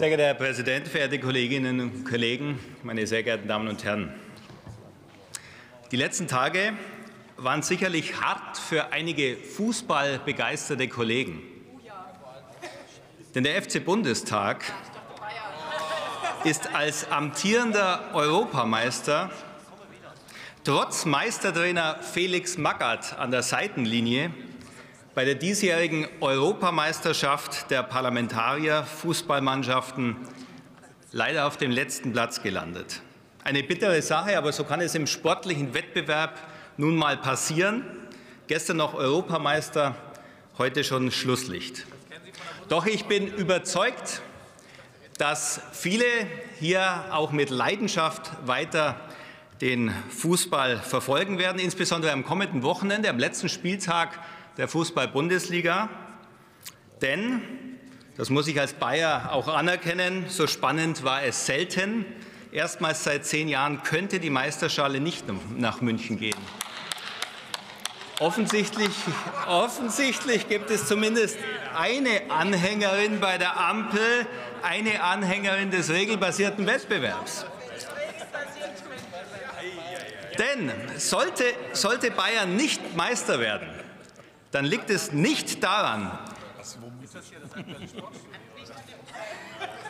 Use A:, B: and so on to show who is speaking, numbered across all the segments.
A: Sehr geehrter Herr Präsident, verehrte Kolleginnen und Kollegen, meine sehr geehrten Damen und Herren! Die letzten Tage waren sicherlich hart für einige fußballbegeisterte Kollegen. Denn der FC Bundestag ist als amtierender Europameister trotz Meistertrainer Felix Magath an der Seitenlinie bei der diesjährigen Europameisterschaft der Parlamentarier-Fußballmannschaften leider auf dem letzten Platz gelandet. Eine bittere Sache, aber so kann es im sportlichen Wettbewerb nun mal passieren. Gestern noch Europameister, heute schon Schlusslicht. Doch ich bin überzeugt, dass viele hier auch mit Leidenschaft weiter den Fußball verfolgen werden, insbesondere am kommenden Wochenende, am letzten Spieltag der Fußball-Bundesliga. Denn, das muss ich als Bayer auch anerkennen, so spannend war es selten. Erstmals seit zehn Jahren könnte die Meisterschale nicht nach München gehen. Offensichtlich, offensichtlich gibt es zumindest eine Anhängerin bei der Ampel, eine Anhängerin des regelbasierten Wettbewerbs. Denn sollte, sollte Bayern nicht Meister werden, dann liegt es nicht daran,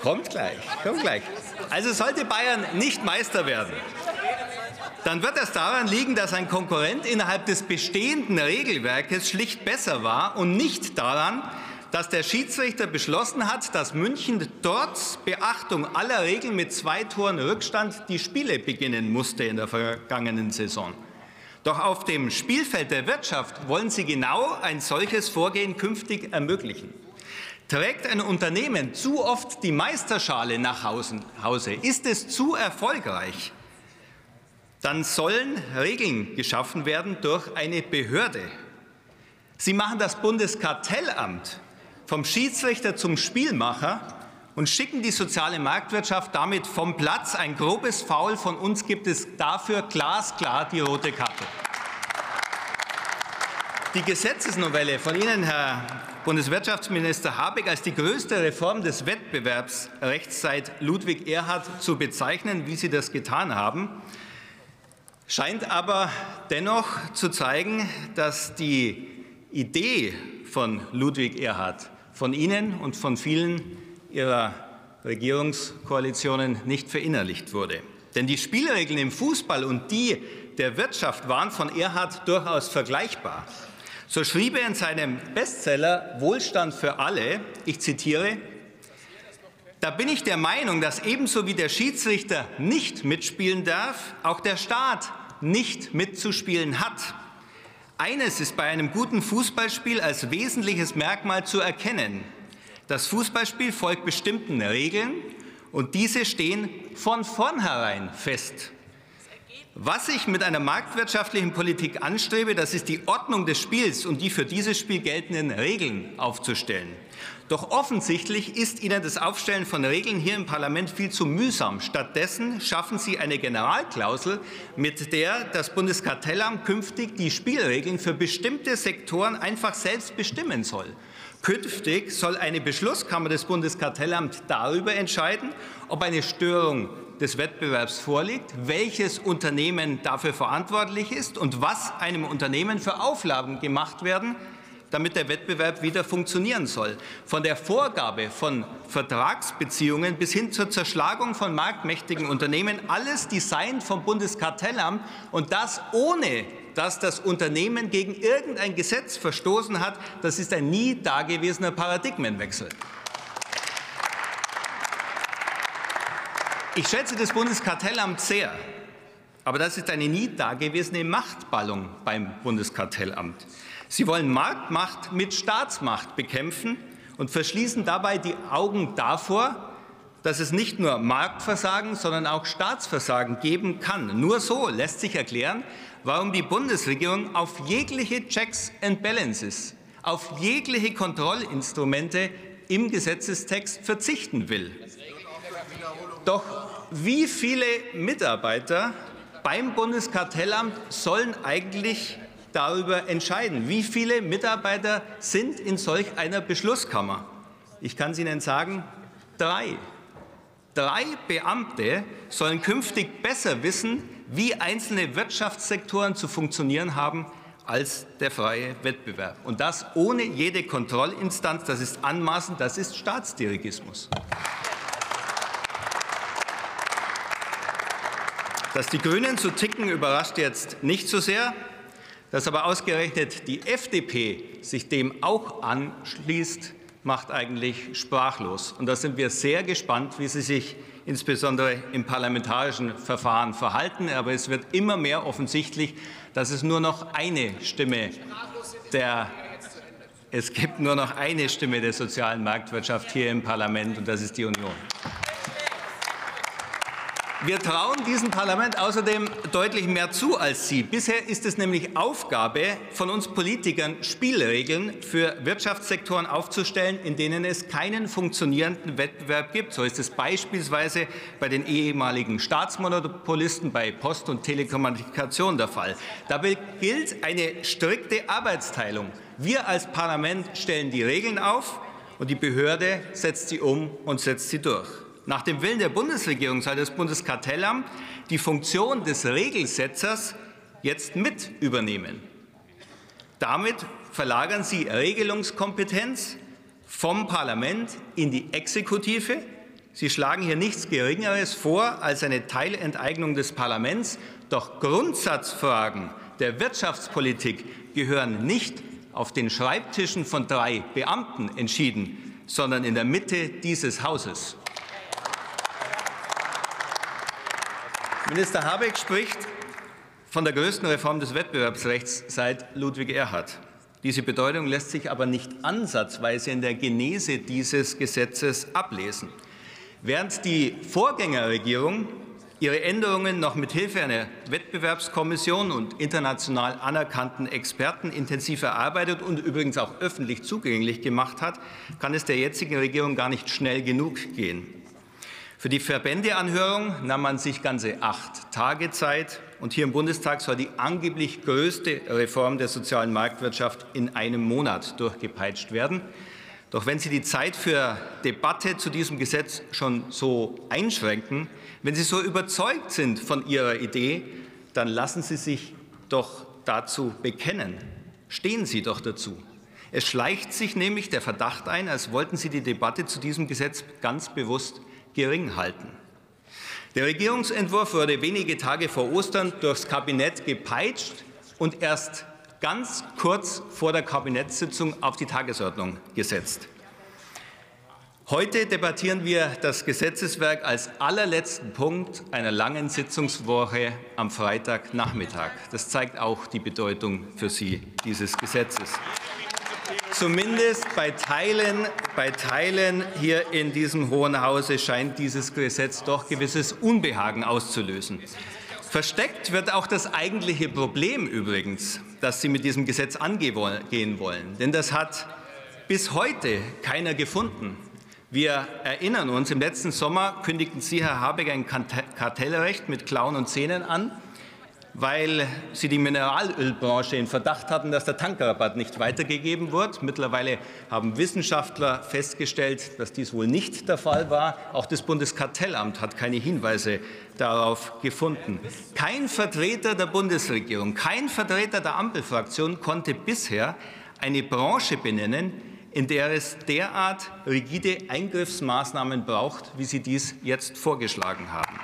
A: Kommt gleich, kommt gleich. Also sollte Bayern nicht Meister werden, dann wird das daran liegen, dass ein Konkurrent innerhalb des bestehenden Regelwerkes schlicht besser war und nicht daran, dass der Schiedsrichter beschlossen hat, dass München trotz Beachtung aller Regeln mit zwei Toren Rückstand die Spiele beginnen musste in der vergangenen Saison. Doch auf dem Spielfeld der Wirtschaft wollen Sie genau ein solches Vorgehen künftig ermöglichen. Trägt ein Unternehmen zu oft die Meisterschale nach Hause, ist es zu erfolgreich, dann sollen Regeln geschaffen werden durch eine Behörde. Sie machen das Bundeskartellamt vom Schiedsrichter zum Spielmacher und schicken die soziale Marktwirtschaft damit vom Platz. Ein grobes Foul von uns gibt es dafür glasklar die rote Karte. Die Gesetzesnovelle von Ihnen, Herr Bundeswirtschaftsminister Habeck, als die größte Reform des Wettbewerbsrechts seit Ludwig Erhard zu bezeichnen, wie Sie das getan haben, scheint aber dennoch zu zeigen, dass die Idee von Ludwig Erhard von Ihnen und von vielen Ihrer Regierungskoalitionen nicht verinnerlicht wurde. Denn die Spielregeln im Fußball und die der Wirtschaft waren von Erhard durchaus vergleichbar. So schrieb er in seinem Bestseller Wohlstand für alle, ich zitiere, da bin ich der Meinung, dass ebenso wie der Schiedsrichter nicht mitspielen darf, auch der Staat nicht mitzuspielen hat. Eines ist bei einem guten Fußballspiel als wesentliches Merkmal zu erkennen. Das Fußballspiel folgt bestimmten Regeln und diese stehen von vornherein fest. Was ich mit einer marktwirtschaftlichen Politik anstrebe, das ist die Ordnung des Spiels und die für dieses Spiel geltenden Regeln aufzustellen. Doch offensichtlich ist Ihnen das Aufstellen von Regeln hier im Parlament viel zu mühsam. Stattdessen schaffen Sie eine Generalklausel, mit der das Bundeskartellamt künftig die Spielregeln für bestimmte Sektoren einfach selbst bestimmen soll. Künftig soll eine Beschlusskammer des Bundeskartellamts darüber entscheiden, ob eine Störung des Wettbewerbs vorliegt, welches Unternehmen dafür verantwortlich ist und was einem Unternehmen für Auflagen gemacht werden, damit der Wettbewerb wieder funktionieren soll. Von der Vorgabe von Vertragsbeziehungen bis hin zur Zerschlagung von marktmächtigen Unternehmen, alles designt vom Bundeskartellamt und das ohne dass das Unternehmen gegen irgendein Gesetz verstoßen hat, das ist ein nie dagewesener Paradigmenwechsel. Ich schätze das Bundeskartellamt sehr, aber das ist eine nie dagewesene Machtballung beim Bundeskartellamt. Sie wollen Marktmacht mit Staatsmacht bekämpfen und verschließen dabei die Augen davor, dass es nicht nur Marktversagen, sondern auch Staatsversagen geben kann. Nur so lässt sich erklären, warum die Bundesregierung auf jegliche Checks and Balances, auf jegliche Kontrollinstrumente im Gesetzestext verzichten will. Doch wie viele Mitarbeiter beim Bundeskartellamt sollen eigentlich darüber entscheiden? Wie viele Mitarbeiter sind in solch einer Beschlusskammer? Ich kann es Ihnen sagen, drei. Drei Beamte sollen künftig besser wissen, wie einzelne Wirtschaftssektoren zu funktionieren haben als der freie Wettbewerb. Und das ohne jede Kontrollinstanz. Das ist anmaßend, das ist Staatsdirigismus. Dass die Grünen zu ticken, überrascht jetzt nicht so sehr. Dass aber ausgerechnet die FDP sich dem auch anschließt, macht eigentlich sprachlos. Und da sind wir sehr gespannt, wie sie sich insbesondere im parlamentarischen Verfahren verhalten. Aber es wird immer mehr offensichtlich, dass es nur noch eine Stimme der es gibt nur noch eine Stimme der sozialen Marktwirtschaft hier im Parlament, und das ist die Union. Wir trauen diesem Parlament außerdem deutlich mehr zu als Sie. Bisher ist es nämlich Aufgabe von uns Politikern, Spielregeln für Wirtschaftssektoren aufzustellen, in denen es keinen funktionierenden Wettbewerb gibt. So ist es beispielsweise bei den ehemaligen Staatsmonopolisten bei Post und Telekommunikation der Fall. Dabei gilt eine strikte Arbeitsteilung. Wir als Parlament stellen die Regeln auf und die Behörde setzt sie um und setzt sie durch. Nach dem Willen der Bundesregierung soll das Bundeskartellamt die Funktion des Regelsetzers jetzt mit übernehmen. Damit verlagern Sie Regelungskompetenz vom Parlament in die Exekutive. Sie schlagen hier nichts Geringeres vor als eine Teilenteignung des Parlaments. Doch Grundsatzfragen der Wirtschaftspolitik gehören nicht auf den Schreibtischen von drei Beamten entschieden, sondern in der Mitte dieses Hauses. Minister Habeck spricht von der größten Reform des Wettbewerbsrechts seit Ludwig Erhard. Diese Bedeutung lässt sich aber nicht ansatzweise in der Genese dieses Gesetzes ablesen. Während die Vorgängerregierung ihre Änderungen noch mit Hilfe einer Wettbewerbskommission und international anerkannten Experten intensiv erarbeitet und übrigens auch öffentlich zugänglich gemacht hat, kann es der jetzigen Regierung gar nicht schnell genug gehen. Für die Verbändeanhörung nahm man sich ganze acht Tage Zeit. Und hier im Bundestag soll die angeblich größte Reform der sozialen Marktwirtschaft in einem Monat durchgepeitscht werden. Doch wenn Sie die Zeit für Debatte zu diesem Gesetz schon so einschränken, wenn Sie so überzeugt sind von Ihrer Idee, dann lassen Sie sich doch dazu bekennen. Stehen Sie doch dazu. Es schleicht sich nämlich der Verdacht ein, als wollten Sie die Debatte zu diesem Gesetz ganz bewusst gering halten. Der Regierungsentwurf wurde wenige Tage vor Ostern durchs Kabinett gepeitscht und erst ganz kurz vor der Kabinettssitzung auf die Tagesordnung gesetzt. Heute debattieren wir das Gesetzeswerk als allerletzten Punkt einer langen Sitzungswoche am Freitagnachmittag. Das zeigt auch die Bedeutung für Sie dieses Gesetzes zumindest bei Teilen, bei Teilen hier in diesem Hohen Hause scheint dieses Gesetz doch gewisses Unbehagen auszulösen. Versteckt wird auch das eigentliche Problem übrigens, das Sie mit diesem Gesetz angehen wollen. Denn das hat bis heute keiner gefunden. Wir erinnern uns, im letzten Sommer kündigten Sie, Herr Habeck, ein Kartellrecht mit Klauen und Zähnen an weil sie die Mineralölbranche in Verdacht hatten, dass der Tankrabatt nicht weitergegeben wird. Mittlerweile haben Wissenschaftler festgestellt, dass dies wohl nicht der Fall war. Auch das Bundeskartellamt hat keine Hinweise darauf gefunden. Kein Vertreter der Bundesregierung, kein Vertreter der Ampelfraktion konnte bisher eine Branche benennen, in der es derart rigide Eingriffsmaßnahmen braucht, wie Sie dies jetzt vorgeschlagen haben.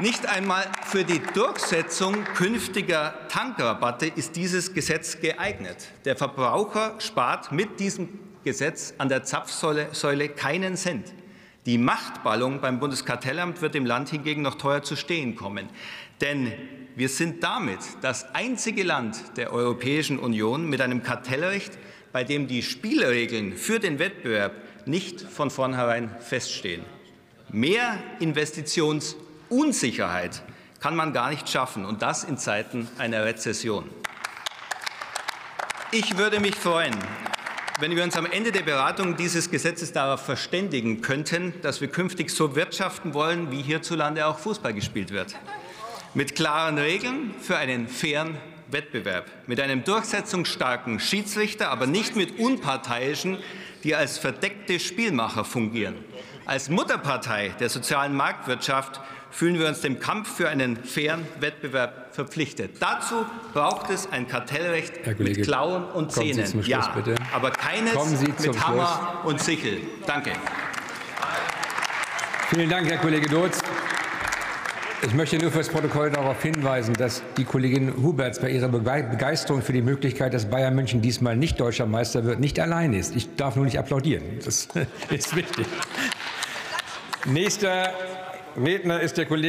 A: Nicht einmal für die Durchsetzung künftiger Tankrabatte ist dieses Gesetz geeignet. Der Verbraucher spart mit diesem Gesetz an der Zapfsäule keinen Cent. Die Machtballung beim Bundeskartellamt wird dem Land hingegen noch teuer zu stehen kommen. Denn wir sind damit das einzige Land der Europäischen Union mit einem Kartellrecht, bei dem die Spielregeln für den Wettbewerb nicht von vornherein feststehen. Mehr Investitions- Unsicherheit kann man gar nicht schaffen, und das in Zeiten einer Rezession. Ich würde mich freuen, wenn wir uns am Ende der Beratung dieses Gesetzes darauf verständigen könnten, dass wir künftig so wirtschaften wollen, wie hierzulande auch Fußball gespielt wird. Mit klaren Regeln für einen fairen Wettbewerb, mit einem durchsetzungsstarken Schiedsrichter, aber nicht mit unparteiischen, die als verdeckte Spielmacher fungieren Als Mutterpartei der sozialen Marktwirtschaft fühlen wir uns dem Kampf für einen fairen Wettbewerb verpflichtet. Dazu braucht es ein Kartellrecht
B: Kollege,
A: mit Klauen und Zähnen.
B: Schluss,
A: ja,
B: bitte.
A: aber keines mit Hammer und Sichel. Danke.
B: Vielen Dank, Herr Kollege Dotz. Ich möchte nur fürs Protokoll darauf hinweisen, dass die Kollegin Huberts bei ihrer Begeisterung für die Möglichkeit, dass Bayern München diesmal nicht deutscher Meister wird, nicht allein ist. Ich darf nur nicht applaudieren. Das ist wichtig. Nächster Redner ist der Kollege